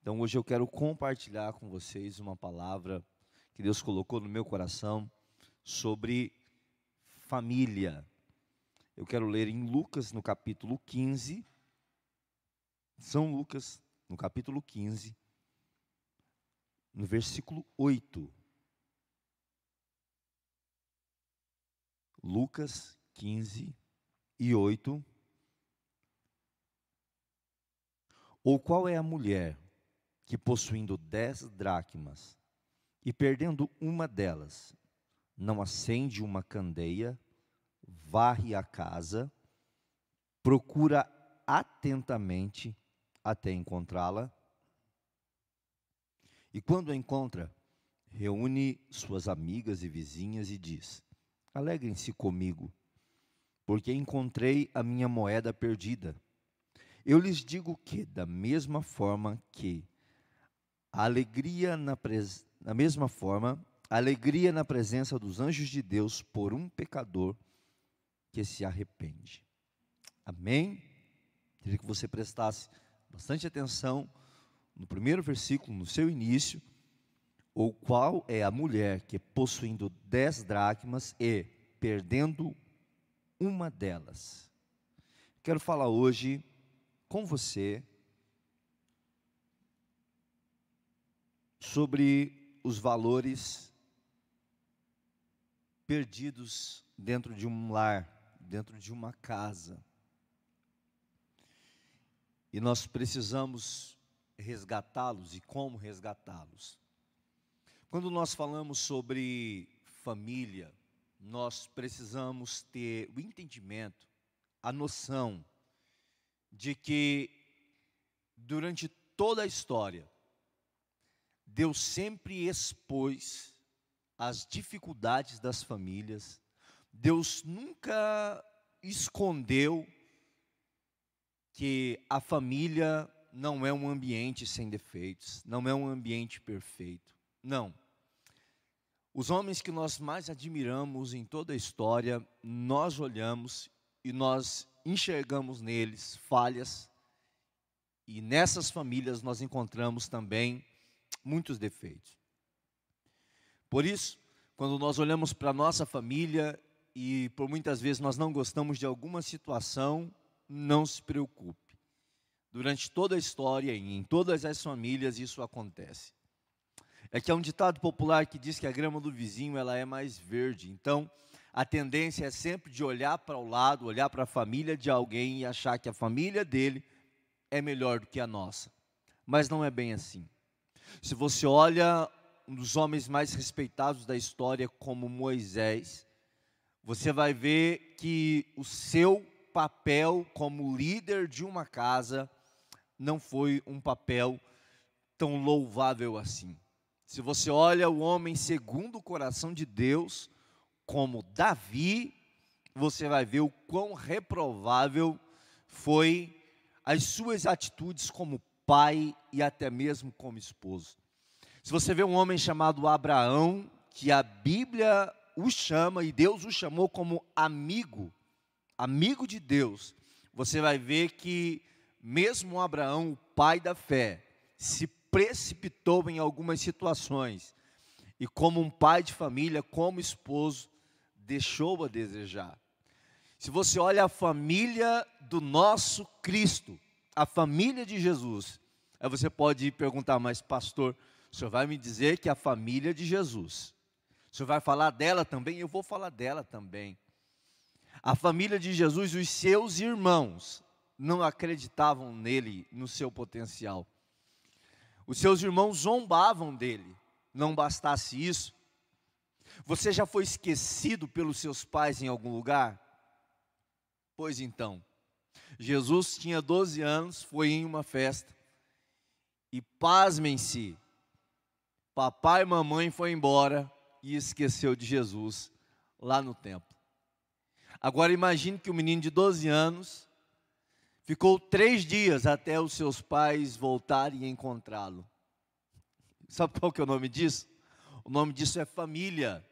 Então hoje eu quero compartilhar com vocês uma palavra que Deus colocou no meu coração sobre família. Eu quero ler em Lucas, no capítulo 15, São Lucas, no capítulo 15, no versículo 8. Lucas 15 e 8. Ou qual é a mulher que, possuindo dez dracmas e perdendo uma delas, não acende uma candeia, varre a casa, procura atentamente até encontrá-la? E quando a encontra, reúne suas amigas e vizinhas e diz: Alegrem-se comigo, porque encontrei a minha moeda perdida. Eu lhes digo que, da mesma forma que alegria na, pres... na mesma forma, alegria na presença dos anjos de Deus por um pecador que se arrepende. Amém? Queria que você prestasse bastante atenção no primeiro versículo, no seu início, ou qual é a mulher que possuindo dez dracmas e perdendo uma delas. Quero falar hoje com você sobre os valores perdidos dentro de um lar, dentro de uma casa. E nós precisamos resgatá-los e como resgatá-los. Quando nós falamos sobre família, nós precisamos ter o entendimento, a noção de que durante toda a história, Deus sempre expôs as dificuldades das famílias, Deus nunca escondeu que a família não é um ambiente sem defeitos, não é um ambiente perfeito. Não. Os homens que nós mais admiramos em toda a história, nós olhamos e nós enxergamos neles falhas, e nessas famílias nós encontramos também muitos defeitos. Por isso, quando nós olhamos para a nossa família e por muitas vezes nós não gostamos de alguma situação, não se preocupe. Durante toda a história e em todas as famílias isso acontece. É que há um ditado popular que diz que a grama do vizinho ela é mais verde. Então, a tendência é sempre de olhar para o lado, olhar para a família de alguém e achar que a família dele é melhor do que a nossa. Mas não é bem assim. Se você olha um dos homens mais respeitados da história, como Moisés, você vai ver que o seu papel como líder de uma casa não foi um papel tão louvável assim. Se você olha o homem segundo o coração de Deus, como Davi, você vai ver o quão reprovável foi as suas atitudes como pai e até mesmo como esposo. Se você vê um homem chamado Abraão, que a Bíblia o chama e Deus o chamou como amigo, amigo de Deus, você vai ver que mesmo Abraão, o pai da fé, se precipitou em algumas situações e como um pai de família, como esposo, deixou a desejar. Se você olha a família do nosso Cristo, a família de Jesus, aí você pode perguntar, mas pastor, o senhor vai me dizer que a família de Jesus, o senhor vai falar dela também? Eu vou falar dela também. A família de Jesus, os seus irmãos, não acreditavam nele, no seu potencial. Os seus irmãos zombavam dele. Não bastasse isso, você já foi esquecido pelos seus pais em algum lugar? Pois então, Jesus tinha 12 anos, foi em uma festa, e pasmem-se, papai e mamãe foi embora e esqueceu de Jesus lá no templo. Agora imagine que o menino de 12 anos ficou três dias até os seus pais voltarem e encontrá-lo. Sabe qual que é o nome disso? O nome disso é família.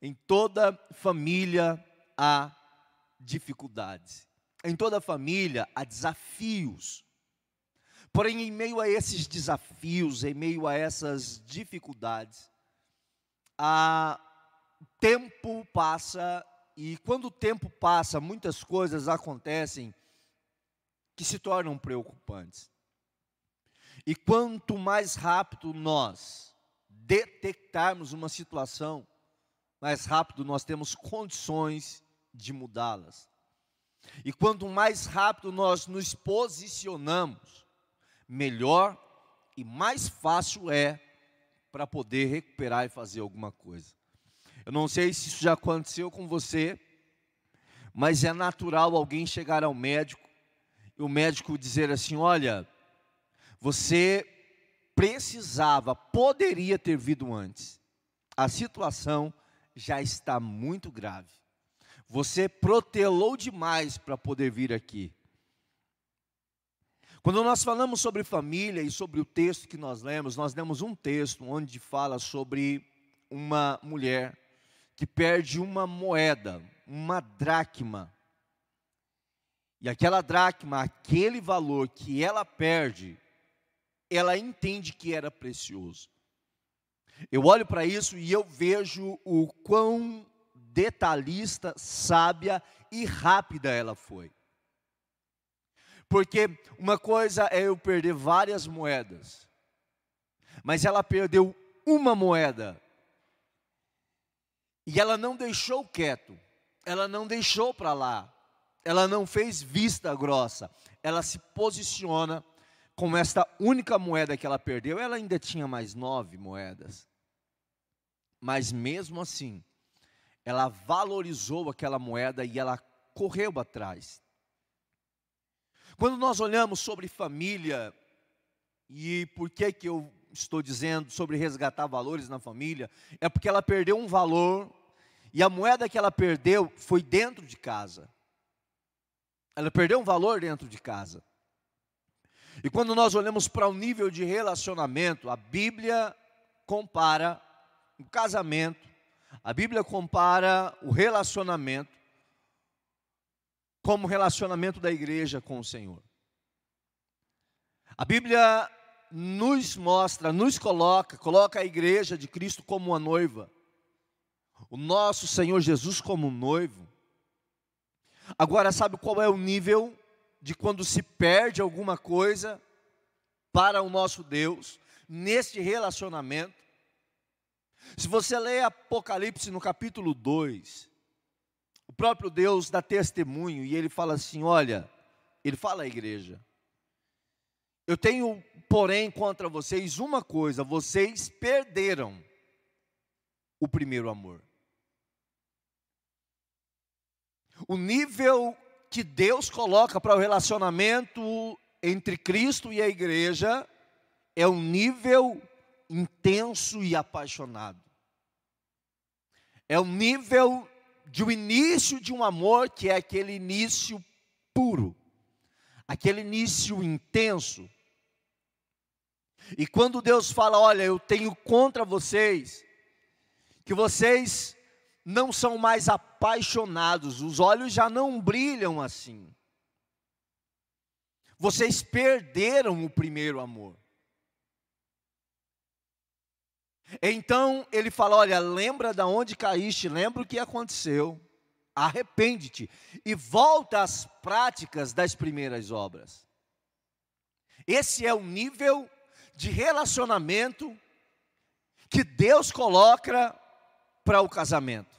Em toda família há dificuldades. Em toda família há desafios. Porém, em meio a esses desafios, em meio a essas dificuldades, a tempo passa e quando o tempo passa, muitas coisas acontecem que se tornam preocupantes. E quanto mais rápido nós detectarmos uma situação, mais rápido nós temos condições de mudá-las. E quanto mais rápido nós nos posicionamos, melhor e mais fácil é para poder recuperar e fazer alguma coisa. Eu não sei se isso já aconteceu com você, mas é natural alguém chegar ao médico e o médico dizer assim: olha, você precisava, poderia ter vindo antes. A situação já está muito grave. Você protelou demais para poder vir aqui. Quando nós falamos sobre família e sobre o texto que nós lemos, nós lemos um texto onde fala sobre uma mulher que perde uma moeda, uma dracma. E aquela dracma, aquele valor que ela perde, ela entende que era precioso. Eu olho para isso e eu vejo o quão detalhista, sábia e rápida ela foi. Porque uma coisa é eu perder várias moedas, mas ela perdeu uma moeda e ela não deixou quieto, ela não deixou para lá, ela não fez vista grossa, ela se posiciona com esta única moeda que ela perdeu, ela ainda tinha mais nove moedas. Mas mesmo assim, ela valorizou aquela moeda e ela correu atrás. Quando nós olhamos sobre família, e por que que eu estou dizendo sobre resgatar valores na família, é porque ela perdeu um valor e a moeda que ela perdeu foi dentro de casa. Ela perdeu um valor dentro de casa. E quando nós olhamos para o nível de relacionamento, a Bíblia compara o casamento, a Bíblia compara o relacionamento como relacionamento da igreja com o Senhor. A Bíblia nos mostra, nos coloca, coloca a igreja de Cristo como uma noiva, o nosso Senhor Jesus como um noivo. Agora, sabe qual é o nível de quando se perde alguma coisa para o nosso Deus, neste relacionamento? Se você ler Apocalipse no capítulo 2, o próprio Deus dá testemunho e ele fala assim: olha, ele fala à igreja, eu tenho, porém, contra vocês uma coisa: vocês perderam o primeiro amor. O nível que Deus coloca para o relacionamento entre Cristo e a igreja é um nível intenso e apaixonado. É o nível de um início de um amor que é aquele início puro, aquele início intenso, e quando Deus fala, olha, eu tenho contra vocês, que vocês não são mais apaixonados, os olhos já não brilham assim. Vocês perderam o primeiro amor. Então ele fala: Olha, lembra da onde caíste, lembra o que aconteceu, arrepende-te e volta às práticas das primeiras obras. Esse é o nível de relacionamento que Deus coloca para o casamento.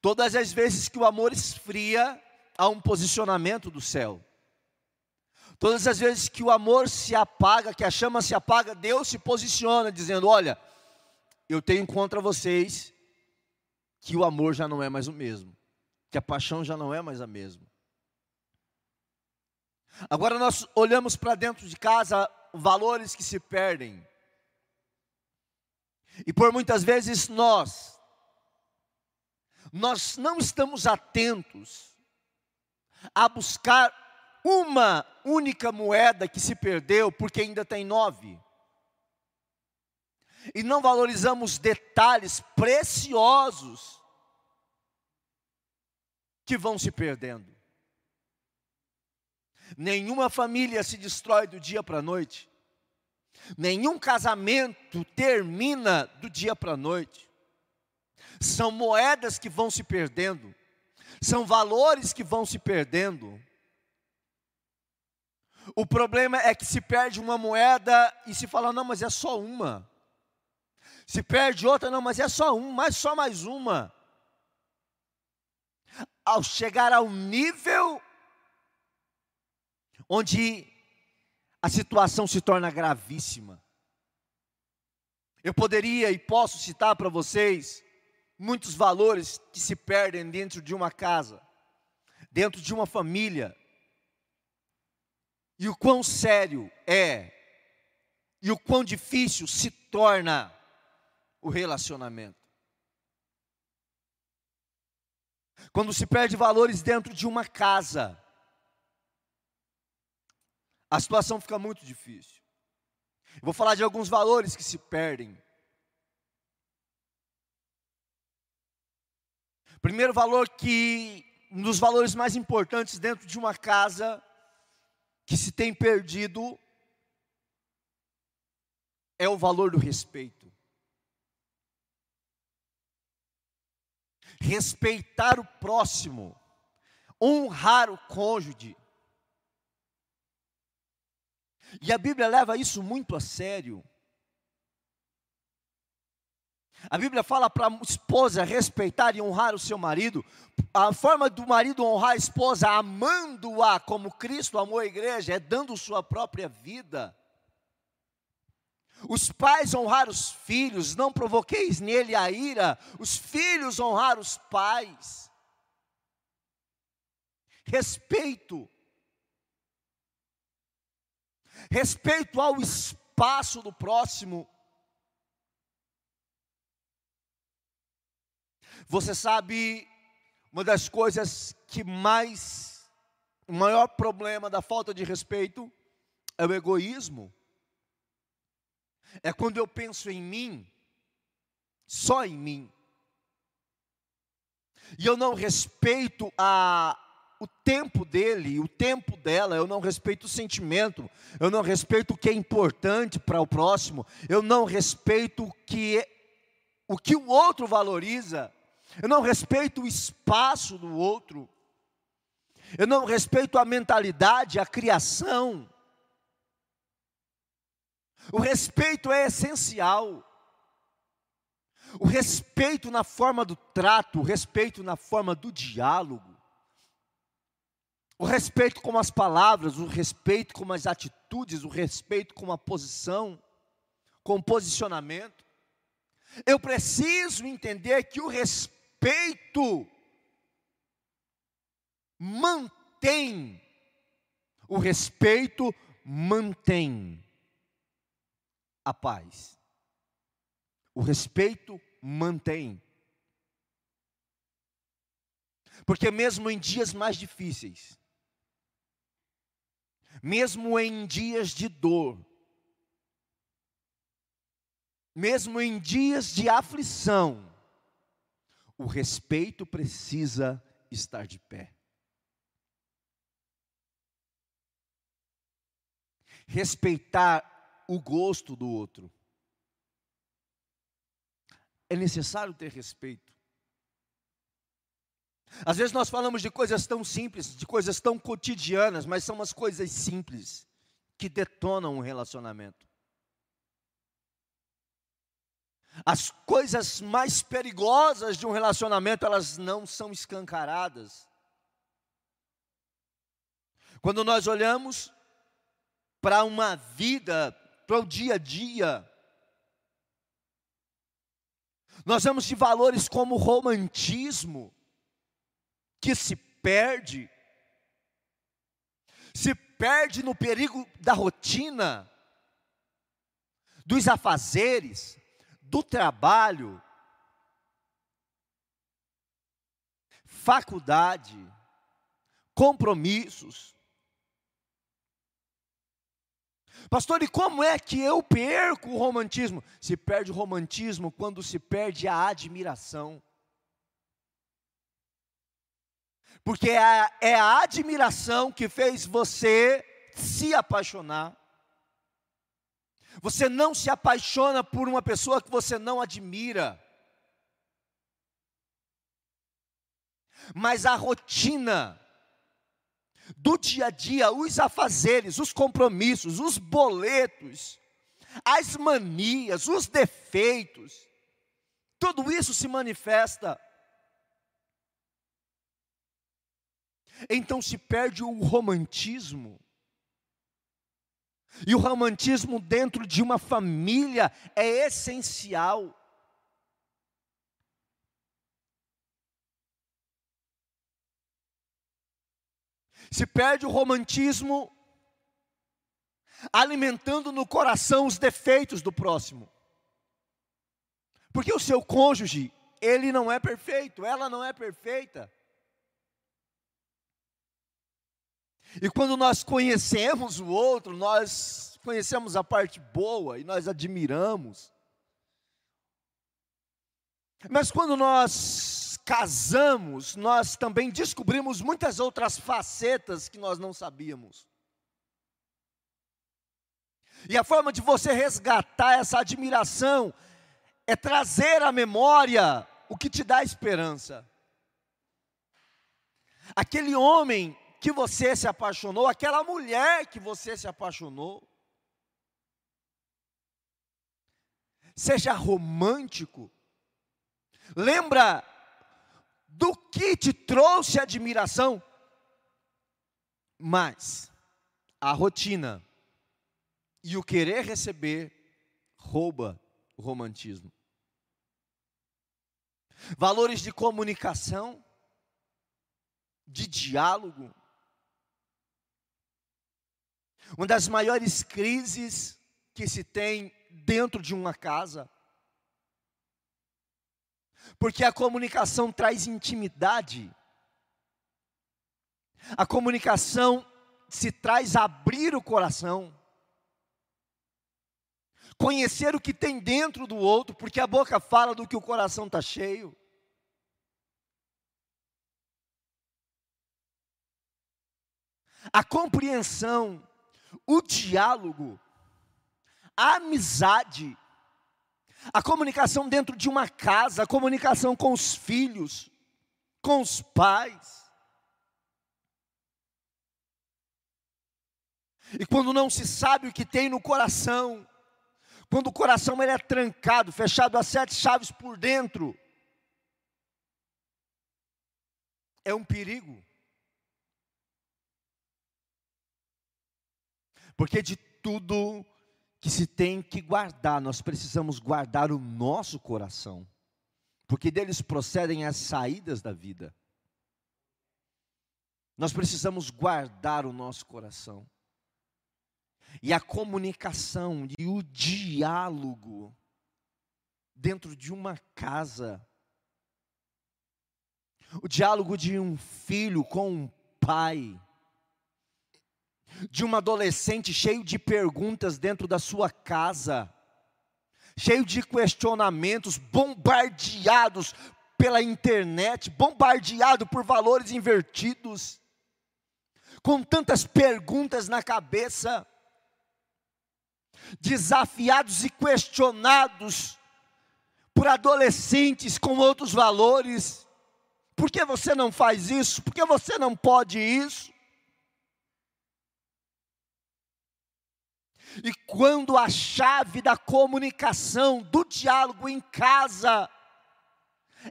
Todas as vezes que o amor esfria, há um posicionamento do céu. Todas as vezes que o amor se apaga, que a chama se apaga, Deus se posiciona dizendo: Olha, eu tenho contra vocês que o amor já não é mais o mesmo, que a paixão já não é mais a mesma. Agora nós olhamos para dentro de casa valores que se perdem. E por muitas vezes nós, nós não estamos atentos a buscar uma única moeda que se perdeu, porque ainda tem nove. E não valorizamos detalhes preciosos que vão se perdendo. Nenhuma família se destrói do dia para a noite. Nenhum casamento termina do dia para a noite. São moedas que vão se perdendo, são valores que vão se perdendo. O problema é que se perde uma moeda e se fala, não, mas é só uma. Se perde outra, não, mas é só um, mas só mais uma. Ao chegar ao nível onde a situação se torna gravíssima. Eu poderia e posso citar para vocês muitos valores que se perdem dentro de uma casa, dentro de uma família. E o quão sério é, e o quão difícil se torna o relacionamento. Quando se perde valores dentro de uma casa, a situação fica muito difícil. vou falar de alguns valores que se perdem. Primeiro valor que um dos valores mais importantes dentro de uma casa que se tem perdido é o valor do respeito. Respeitar o próximo, honrar o cônjuge, e a Bíblia leva isso muito a sério. A Bíblia fala para a esposa respeitar e honrar o seu marido. A forma do marido honrar a esposa, amando-a como Cristo amou a igreja, é dando sua própria vida. Os pais honrar os filhos, não provoqueis nele a ira. Os filhos honrar os pais. Respeito respeito ao espaço do próximo. Você sabe, uma das coisas que mais, o maior problema da falta de respeito é o egoísmo. É quando eu penso em mim, só em mim. E eu não respeito a, o tempo dele, o tempo dela, eu não respeito o sentimento, eu não respeito o que é importante para o próximo, eu não respeito o que, é, o que o outro valoriza, eu não respeito o espaço do outro, eu não respeito a mentalidade, a criação. O respeito é essencial. O respeito na forma do trato, o respeito na forma do diálogo. O respeito com as palavras, o respeito com as atitudes, o respeito com a posição, com o posicionamento. Eu preciso entender que o respeito mantém, o respeito mantém a paz. O respeito mantém. Porque mesmo em dias mais difíceis, mesmo em dias de dor, mesmo em dias de aflição, o respeito precisa estar de pé. Respeitar o gosto do outro. É necessário ter respeito. Às vezes nós falamos de coisas tão simples, de coisas tão cotidianas, mas são as coisas simples que detonam um relacionamento. As coisas mais perigosas de um relacionamento, elas não são escancaradas. Quando nós olhamos para uma vida, para o dia a dia, nós vemos de valores como romantismo, que se perde, se perde no perigo da rotina, dos afazeres, do trabalho, faculdade, compromissos. Pastor, e como é que eu perco o romantismo? Se perde o romantismo quando se perde a admiração. Porque é a, é a admiração que fez você se apaixonar. Você não se apaixona por uma pessoa que você não admira. Mas a rotina do dia a dia, os afazeres, os compromissos, os boletos, as manias, os defeitos, tudo isso se manifesta. Então se perde o romantismo. E o romantismo dentro de uma família é essencial. Se perde o romantismo alimentando no coração os defeitos do próximo. Porque o seu cônjuge, ele não é perfeito, ela não é perfeita. E quando nós conhecemos o outro, nós conhecemos a parte boa e nós admiramos. Mas quando nós casamos, nós também descobrimos muitas outras facetas que nós não sabíamos. E a forma de você resgatar essa admiração é trazer à memória o que te dá esperança. Aquele homem que você se apaixonou, aquela mulher que você se apaixonou. Seja romântico. Lembra do que te trouxe admiração, mas a rotina e o querer receber rouba o romantismo. Valores de comunicação, de diálogo, uma das maiores crises que se tem dentro de uma casa. Porque a comunicação traz intimidade. A comunicação se traz abrir o coração. Conhecer o que tem dentro do outro, porque a boca fala do que o coração está cheio. A compreensão o diálogo, a amizade, a comunicação dentro de uma casa, a comunicação com os filhos, com os pais. E quando não se sabe o que tem no coração, quando o coração ele é trancado, fechado a sete chaves por dentro, é um perigo. Porque de tudo que se tem que guardar, nós precisamos guardar o nosso coração, porque deles procedem as saídas da vida. Nós precisamos guardar o nosso coração. E a comunicação e o diálogo dentro de uma casa. O diálogo de um filho com um pai de um adolescente cheio de perguntas dentro da sua casa, cheio de questionamentos, bombardeados pela internet, bombardeado por valores invertidos, com tantas perguntas na cabeça, desafiados e questionados por adolescentes com outros valores. Por que você não faz isso? Por que você não pode isso? E quando a chave da comunicação, do diálogo em casa,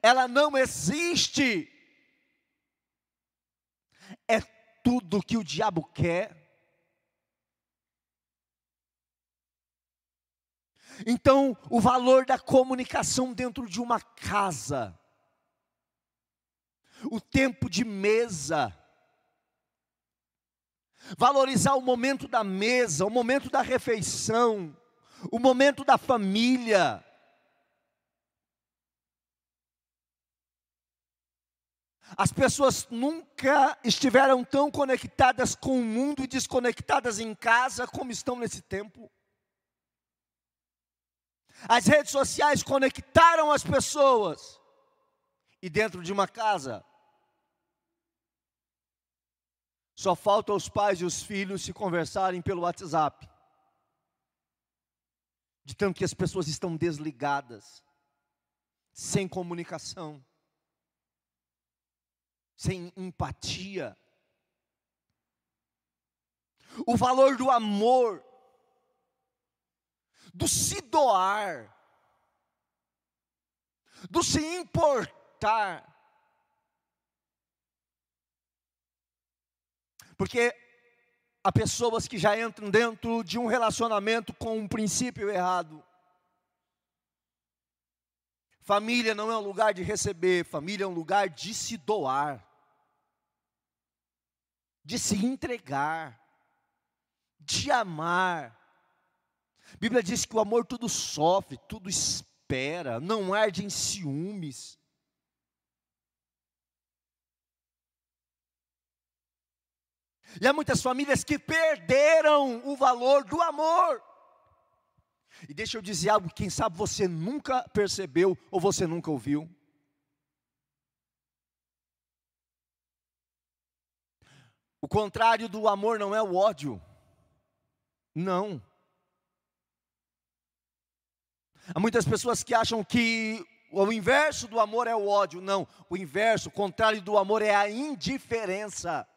ela não existe, é tudo que o diabo quer. Então, o valor da comunicação dentro de uma casa, o tempo de mesa, valorizar o momento da mesa, o momento da refeição, o momento da família. As pessoas nunca estiveram tão conectadas com o mundo e desconectadas em casa como estão nesse tempo. As redes sociais conectaram as pessoas. E dentro de uma casa, Só falta os pais e os filhos se conversarem pelo WhatsApp. De tanto que as pessoas estão desligadas, sem comunicação, sem empatia. O valor do amor, do se doar, do se importar. Porque há pessoas que já entram dentro de um relacionamento com um princípio errado. Família não é um lugar de receber, família é um lugar de se doar, de se entregar, de amar. A Bíblia diz que o amor tudo sofre, tudo espera, não arde em ciúmes. E há muitas famílias que perderam o valor do amor. E deixa eu dizer algo, quem sabe você nunca percebeu ou você nunca ouviu. O contrário do amor não é o ódio. Não. Há muitas pessoas que acham que o inverso do amor é o ódio. Não. O inverso, o contrário do amor é a indiferença.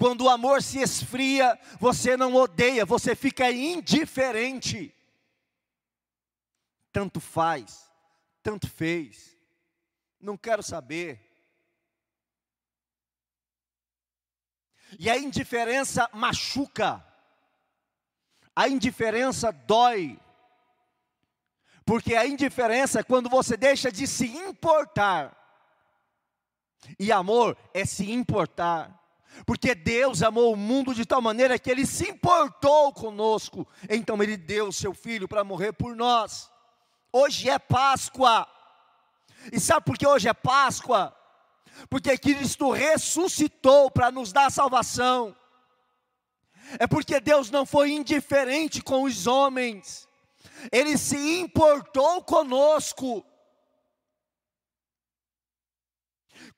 Quando o amor se esfria, você não odeia, você fica indiferente. Tanto faz, tanto fez, não quero saber. E a indiferença machuca, a indiferença dói, porque a indiferença é quando você deixa de se importar, e amor é se importar. Porque Deus amou o mundo de tal maneira que Ele se importou conosco, então Ele deu o seu Filho para morrer por nós. Hoje é Páscoa, e sabe por que hoje é Páscoa? Porque Cristo ressuscitou para nos dar salvação, é porque Deus não foi indiferente com os homens, Ele se importou conosco,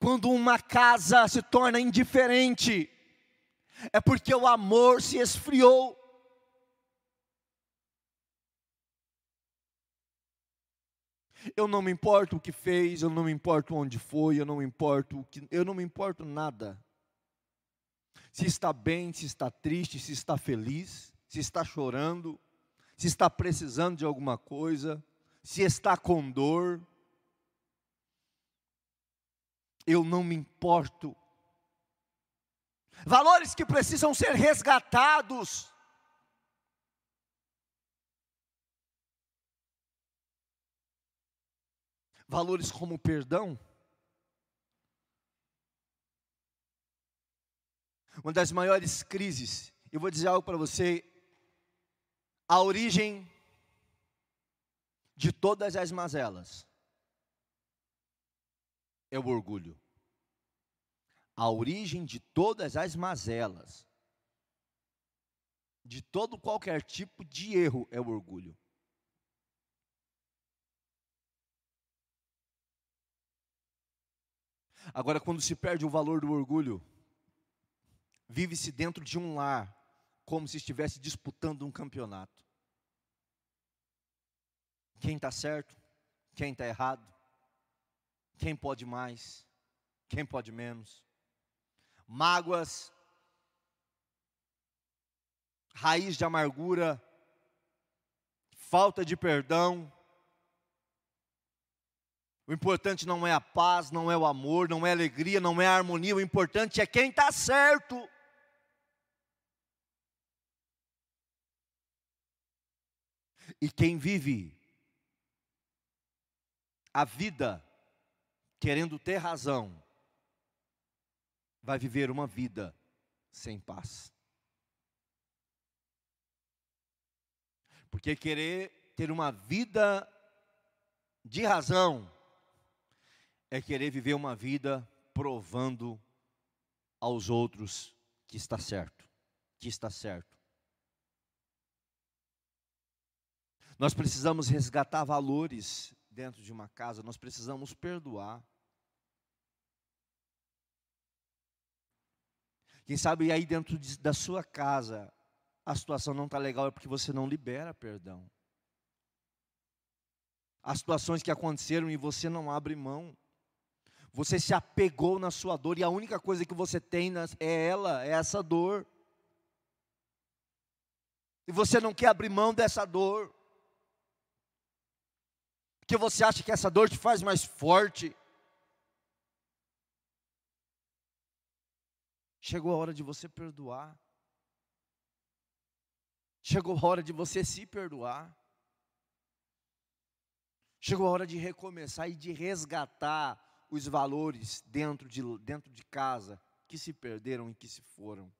Quando uma casa se torna indiferente, é porque o amor se esfriou. Eu não me importo o que fez, eu não me importo onde foi, eu não me importo o que, eu não me importo nada. Se está bem, se está triste, se está feliz, se está chorando, se está precisando de alguma coisa, se está com dor, eu não me importo. Valores que precisam ser resgatados. Valores como perdão. Uma das maiores crises, eu vou dizer algo para você, a origem de todas as mazelas é o orgulho. A origem de todas as mazelas, de todo qualquer tipo de erro, é o orgulho. Agora, quando se perde o valor do orgulho, vive-se dentro de um lar, como se estivesse disputando um campeonato. Quem está certo, quem está errado, quem pode mais? Quem pode menos? Mágoas, raiz de amargura, falta de perdão. O importante não é a paz, não é o amor, não é a alegria, não é a harmonia, o importante é quem está certo. E quem vive a vida querendo ter razão, vai viver uma vida sem paz. Porque querer ter uma vida de razão é querer viver uma vida provando aos outros que está certo, que está certo. Nós precisamos resgatar valores dentro de uma casa, nós precisamos perdoar. Quem sabe aí dentro de, da sua casa a situação não está legal é porque você não libera perdão. As situações que aconteceram e você não abre mão. Você se apegou na sua dor e a única coisa que você tem é ela, é essa dor. E você não quer abrir mão dessa dor. Porque você acha que essa dor te faz mais forte. Chegou a hora de você perdoar. Chegou a hora de você se perdoar. Chegou a hora de recomeçar e de resgatar os valores dentro de, dentro de casa que se perderam e que se foram.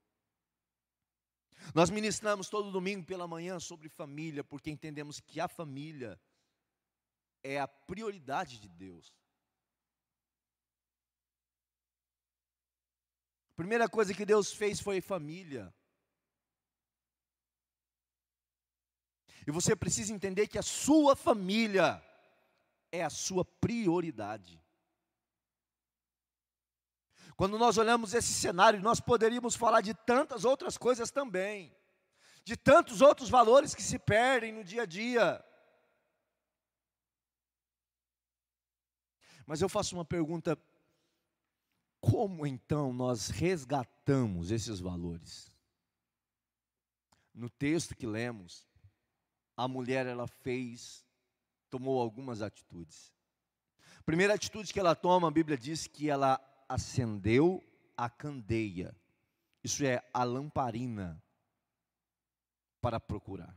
Nós ministramos todo domingo pela manhã sobre família, porque entendemos que a família é a prioridade de Deus. Primeira coisa que Deus fez foi família. E você precisa entender que a sua família é a sua prioridade. Quando nós olhamos esse cenário, nós poderíamos falar de tantas outras coisas também, de tantos outros valores que se perdem no dia a dia. Mas eu faço uma pergunta: como então nós resgatamos esses valores? No texto que lemos, a mulher ela fez, tomou algumas atitudes. A primeira atitude que ela toma, a Bíblia diz que ela acendeu a candeia. Isso é a lamparina para procurar.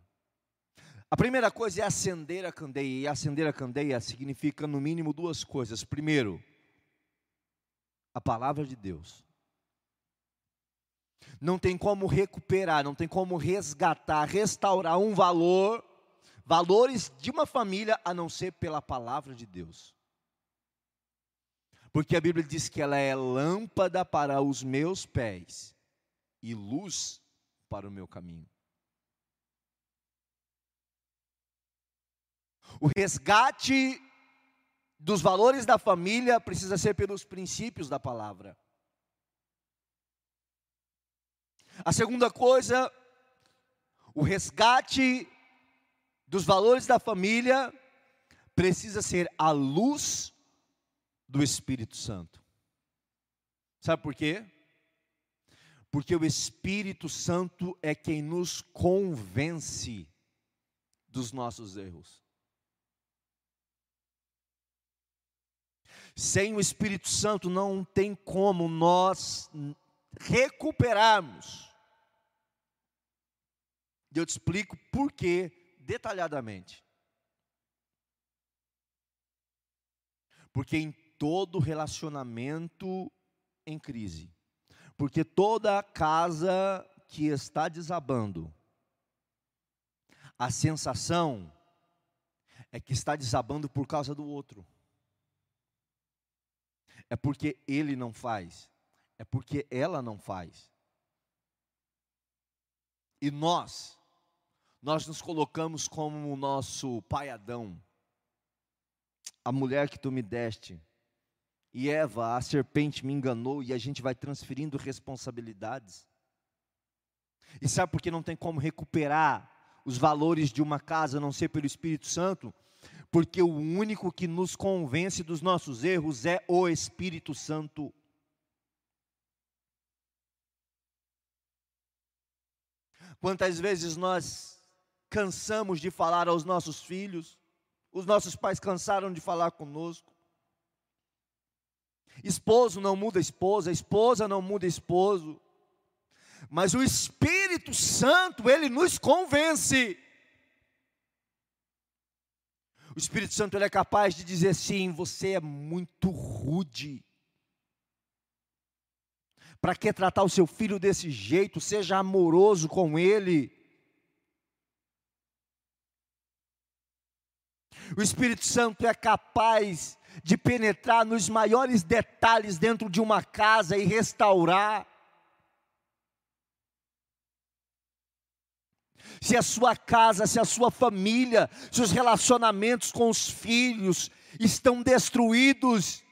A primeira coisa é acender a candeia, e acender a candeia significa no mínimo duas coisas. Primeiro, a palavra de Deus. Não tem como recuperar, não tem como resgatar, restaurar um valor, valores de uma família, a não ser pela palavra de Deus. Porque a Bíblia diz que ela é lâmpada para os meus pés e luz para o meu caminho. O resgate dos valores da família precisa ser pelos princípios da palavra. A segunda coisa, o resgate dos valores da família precisa ser a luz do Espírito Santo. Sabe por quê? Porque o Espírito Santo é quem nos convence dos nossos erros. Sem o Espírito Santo não tem como nós recuperarmos. E eu te explico por quê detalhadamente. Porque em todo relacionamento em crise, porque toda casa que está desabando, a sensação é que está desabando por causa do outro é porque ele não faz, é porque ela não faz. E nós, nós nos colocamos como o nosso pai Adão, a mulher que tu me deste, e Eva, a serpente me enganou, e a gente vai transferindo responsabilidades. E sabe por que não tem como recuperar os valores de uma casa, a não ser pelo Espírito Santo? Porque o único que nos convence dos nossos erros é o Espírito Santo. Quantas vezes nós cansamos de falar aos nossos filhos, os nossos pais cansaram de falar conosco. Esposo não muda esposa, esposa não muda esposo, mas o Espírito Santo, ele nos convence. O Espírito Santo ele é capaz de dizer sim, você é muito rude. Para que tratar o seu filho desse jeito? Seja amoroso com ele. O Espírito Santo é capaz de penetrar nos maiores detalhes dentro de uma casa e restaurar. Se a sua casa, se a sua família, se os relacionamentos com os filhos estão destruídos,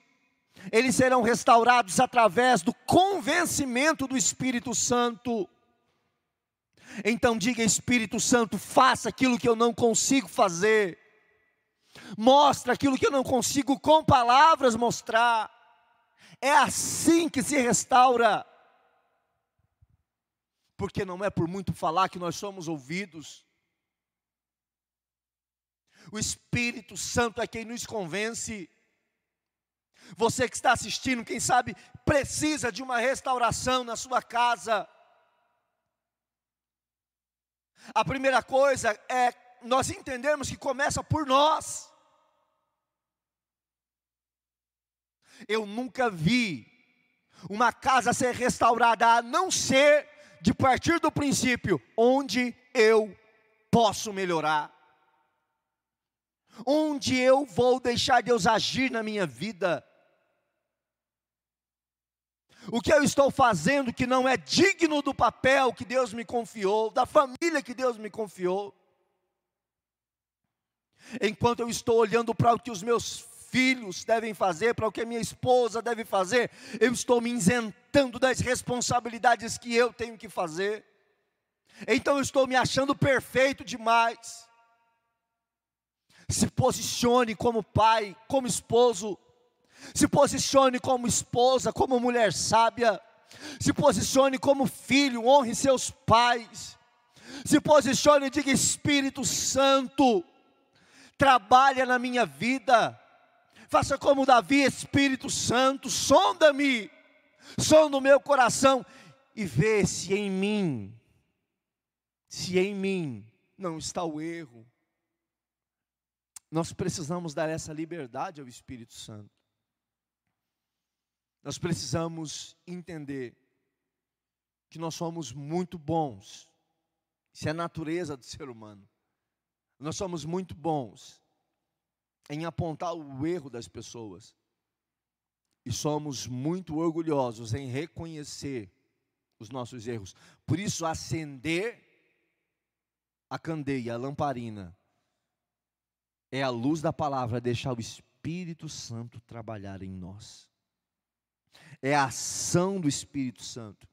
eles serão restaurados através do convencimento do Espírito Santo. Então diga, Espírito Santo, faça aquilo que eu não consigo fazer. Mostra aquilo que eu não consigo com palavras mostrar. É assim que se restaura. Porque não é por muito falar que nós somos ouvidos. O Espírito Santo é quem nos convence. Você que está assistindo, quem sabe precisa de uma restauração na sua casa. A primeira coisa é nós entendermos que começa por nós. Eu nunca vi uma casa ser restaurada a não ser de partir do princípio onde eu posso melhorar. Onde eu vou deixar Deus agir na minha vida. O que eu estou fazendo que não é digno do papel que Deus me confiou, da família que Deus me confiou. Enquanto eu estou olhando para o que os meus filhos devem fazer, para o que a minha esposa deve fazer, eu estou me isentando das responsabilidades que eu tenho que fazer. Então eu estou me achando perfeito demais. Se posicione como pai, como esposo, se posicione como esposa, como mulher sábia. Se posicione como filho, honre seus pais. Se posicione e diga: Espírito Santo, trabalha na minha vida. Faça como Davi, Espírito Santo, sonda-me, sonda o meu coração e vê se em mim, se em mim não está o erro. Nós precisamos dar essa liberdade ao Espírito Santo. Nós precisamos entender que nós somos muito bons. Isso é a natureza do ser humano. Nós somos muito bons em apontar o erro das pessoas. E somos muito orgulhosos em reconhecer os nossos erros. Por isso, acender a candeia, a lamparina, é a luz da palavra, deixar o Espírito Santo trabalhar em nós é a ação do Espírito Santo.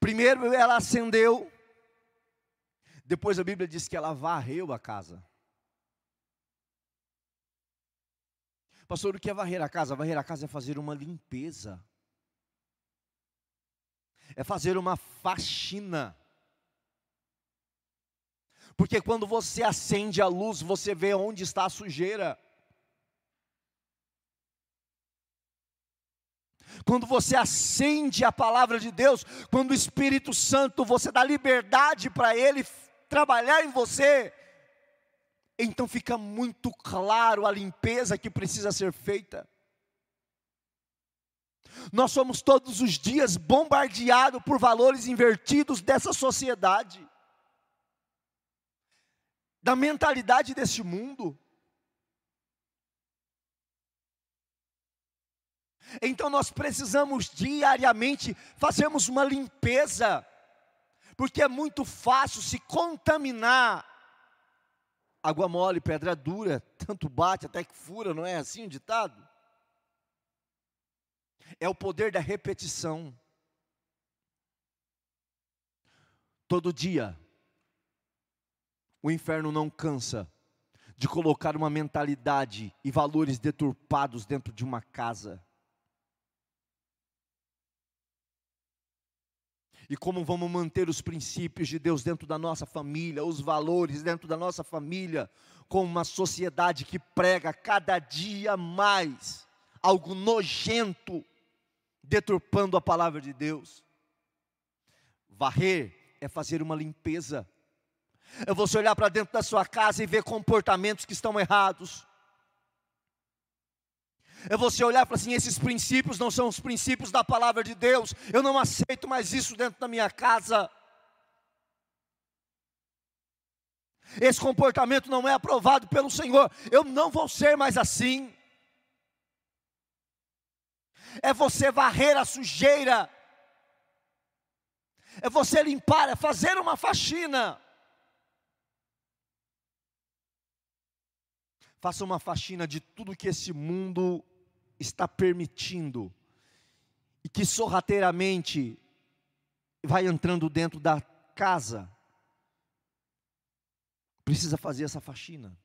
Primeiro ela acendeu, depois a Bíblia diz que ela varreu a casa. Pastor, o que é varrer a casa? Varrer a casa é fazer uma limpeza, é fazer uma faxina. Porque quando você acende a luz, você vê onde está a sujeira. quando você acende a palavra de Deus, quando o Espírito Santo, você dá liberdade para Ele trabalhar em você, então fica muito claro a limpeza que precisa ser feita. Nós somos todos os dias bombardeados por valores invertidos dessa sociedade, da mentalidade desse mundo. Então nós precisamos diariamente fazermos uma limpeza, porque é muito fácil se contaminar. Água mole, pedra dura, tanto bate até que fura, não é assim o ditado? É o poder da repetição. Todo dia, o inferno não cansa de colocar uma mentalidade e valores deturpados dentro de uma casa. E como vamos manter os princípios de Deus dentro da nossa família, os valores dentro da nossa família, com uma sociedade que prega cada dia mais algo nojento, deturpando a palavra de Deus. Varrer é fazer uma limpeza, é você olhar para dentro da sua casa e ver comportamentos que estão errados, é você olhar e falar assim: esses princípios não são os princípios da palavra de Deus, eu não aceito mais isso dentro da minha casa. Esse comportamento não é aprovado pelo Senhor, eu não vou ser mais assim. É você varrer a sujeira, é você limpar, é fazer uma faxina. Faça uma faxina de tudo que esse mundo está permitindo e que sorrateiramente vai entrando dentro da casa. Precisa fazer essa faxina.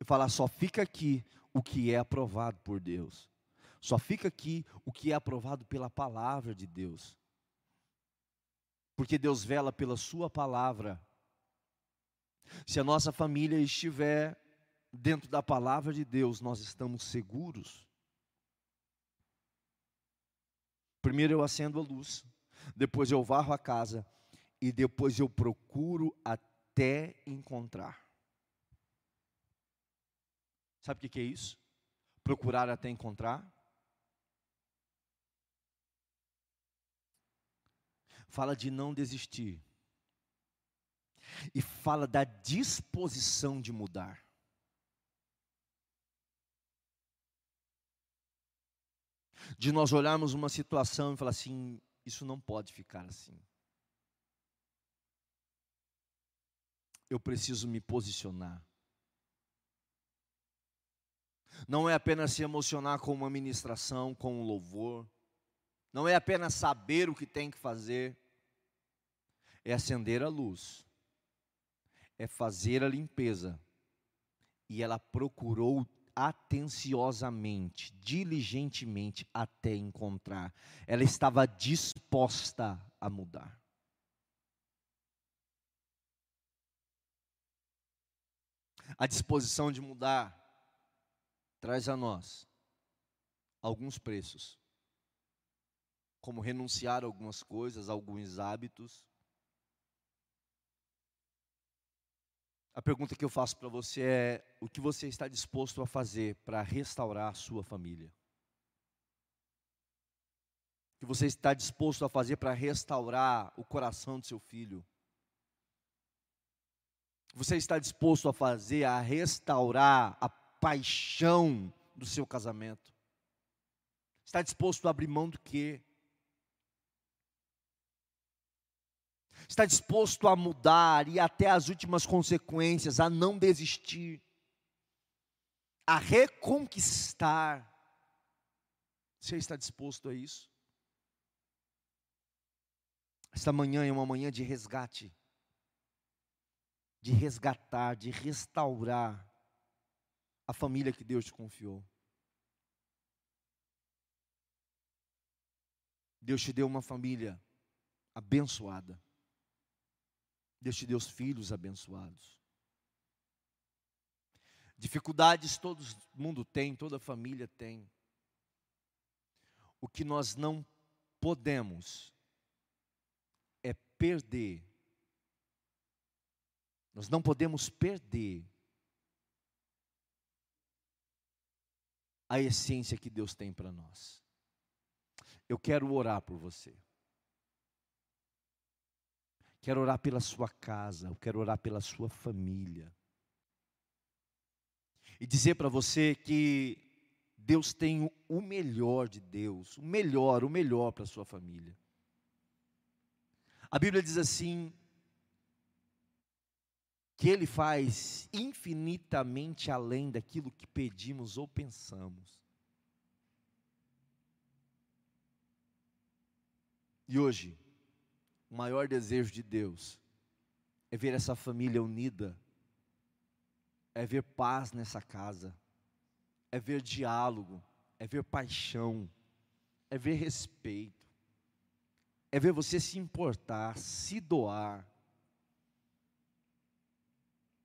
E falar, só fica aqui o que é aprovado por Deus. Só fica aqui o que é aprovado pela palavra de Deus. Porque Deus vela pela Sua palavra. Se a nossa família estiver dentro da palavra de Deus, nós estamos seguros. Primeiro eu acendo a luz, depois eu varro a casa e depois eu procuro até encontrar. Sabe o que é isso? Procurar até encontrar? Fala de não desistir. E fala da disposição de mudar. de nós olharmos uma situação e falar assim: isso não pode ficar assim. Eu preciso me posicionar. Não é apenas se emocionar com uma ministração, com um louvor. Não é apenas saber o que tem que fazer. É acender a luz. É fazer a limpeza. E ela procurou atenciosamente, diligentemente até encontrar. Ela estava disposta a mudar. A disposição de mudar traz a nós alguns preços, como renunciar a algumas coisas, a alguns hábitos, A pergunta que eu faço para você é: o que você está disposto a fazer para restaurar a sua família? O que você está disposto a fazer para restaurar o coração do seu filho? Você está disposto a fazer a restaurar a paixão do seu casamento? Está disposto a abrir mão do quê? Está disposto a mudar e até as últimas consequências, a não desistir, a reconquistar. Você está disposto a isso? Esta manhã é uma manhã de resgate, de resgatar, de restaurar a família que Deus te confiou. Deus te deu uma família abençoada. Deus te deu filhos abençoados. Dificuldades todo mundo tem, toda família tem. O que nós não podemos é perder. Nós não podemos perder a essência que Deus tem para nós. Eu quero orar por você. Quero orar pela sua casa, eu quero orar pela sua família. E dizer para você que Deus tem o melhor de Deus, o melhor, o melhor para a sua família. A Bíblia diz assim: que Ele faz infinitamente além daquilo que pedimos ou pensamos. E hoje, o maior desejo de Deus é ver essa família unida, é ver paz nessa casa, é ver diálogo, é ver paixão, é ver respeito, é ver você se importar, se doar,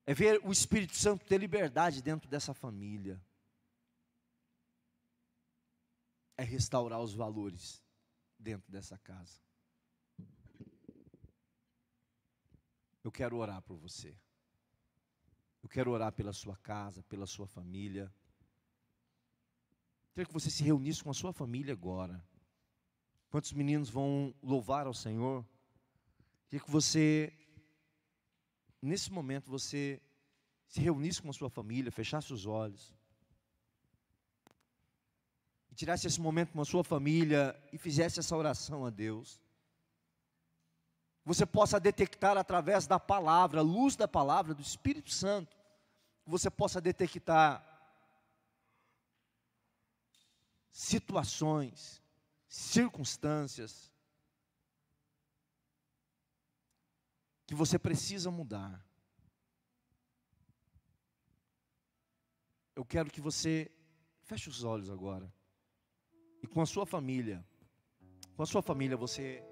é ver o Espírito Santo ter liberdade dentro dessa família, é restaurar os valores dentro dessa casa. Eu quero orar por você. Eu quero orar pela sua casa, pela sua família. Quero que você se reunisse com a sua família agora. Quantos meninos vão louvar ao Senhor? Queria que você, nesse momento, você se reunisse com a sua família, fechasse os olhos. E tirasse esse momento com a sua família e fizesse essa oração a Deus você possa detectar através da palavra, luz da palavra do Espírito Santo, você possa detectar situações, circunstâncias que você precisa mudar. Eu quero que você feche os olhos agora e com a sua família, com a sua família você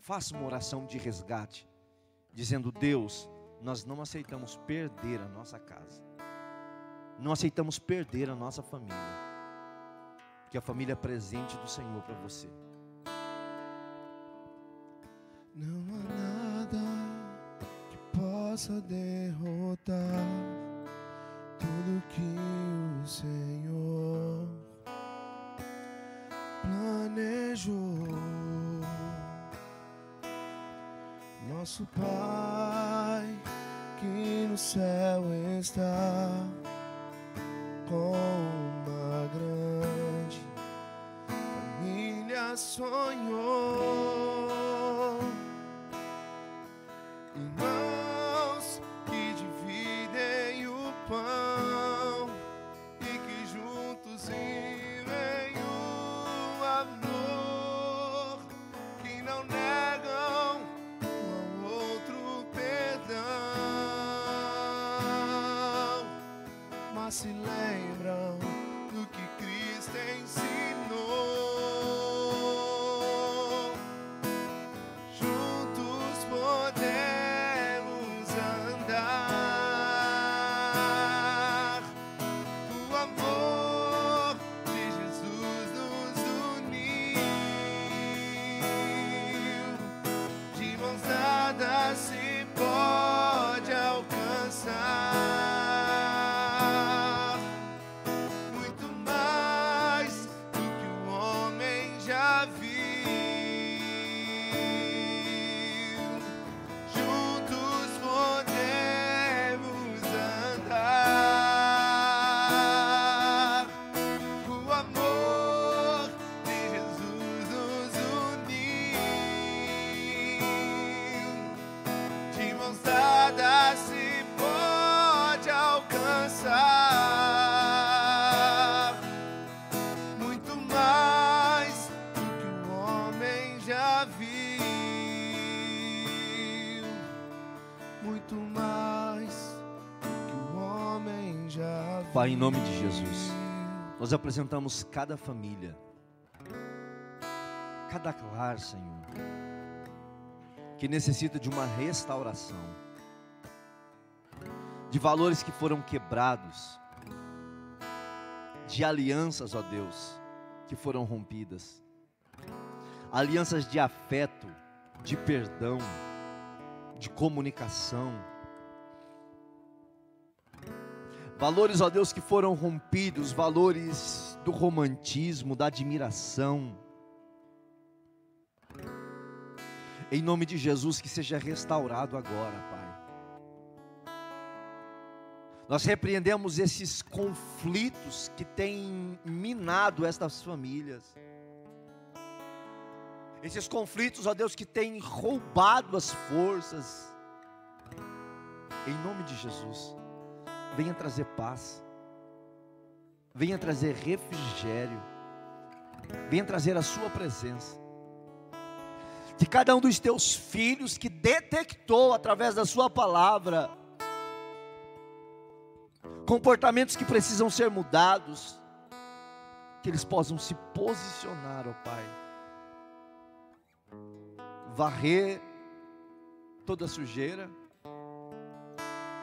faça uma oração de resgate, dizendo: Deus, nós não aceitamos perder a nossa casa, não aceitamos perder a nossa família, que a família é presente do Senhor para você. Não há nada que possa derrotar tudo que o Senhor planejou. Nosso Pai que no céu está com uma grande família sonhou. Mas Pai, em nome de Jesus, nós apresentamos cada família, cada lar, Senhor, que necessita de uma restauração, de valores que foram quebrados, de alianças, ó Deus, que foram rompidas, alianças de afeto, de perdão, de comunicação, valores, ó Deus, que foram rompidos, valores do romantismo, da admiração. Em nome de Jesus, que seja restaurado agora, Pai. Nós repreendemos esses conflitos que têm minado estas famílias. Esses conflitos, ó Deus, que têm roubado as forças. Em nome de Jesus, venha trazer paz. Venha trazer refrigério. Venha trazer a sua presença. Que cada um dos teus filhos que detectou através da sua palavra comportamentos que precisam ser mudados, que eles possam se posicionar, ó Pai, varrer toda sujeira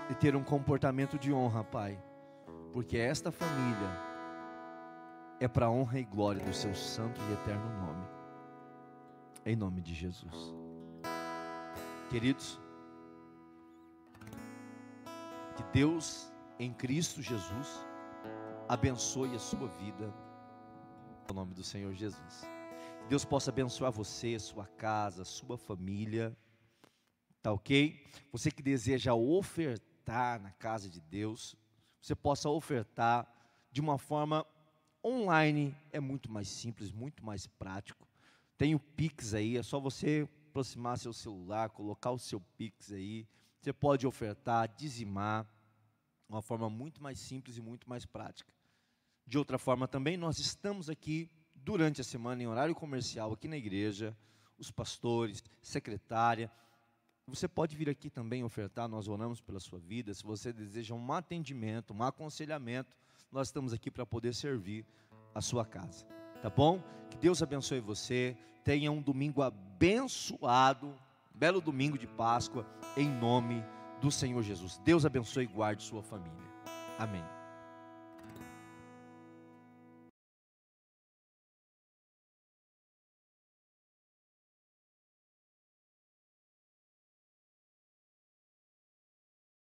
e ter um comportamento de honra, Pai, porque esta família é para honra e glória do Seu santo e eterno nome, em nome de Jesus, queridos, que Deus em Cristo Jesus, abençoe a sua vida, em nome do Senhor Jesus. Que Deus possa abençoar você, sua casa, sua família, tá ok? Você que deseja ofertar na casa de Deus, você possa ofertar de uma forma online, é muito mais simples, muito mais prático. Tem o Pix aí, é só você aproximar seu celular, colocar o seu Pix aí. Você pode ofertar, dizimar Uma forma muito mais simples e muito mais prática. De outra forma também, nós estamos aqui durante a semana em horário comercial aqui na igreja, os pastores, secretária. Você pode vir aqui também ofertar, nós oramos pela sua vida. Se você deseja um atendimento, um aconselhamento, nós estamos aqui para poder servir a sua casa. Tá bom? Que Deus abençoe você. Tenha um domingo abençoado, belo domingo de Páscoa, em nome do Senhor Jesus. Deus abençoe e guarde sua família. Amém.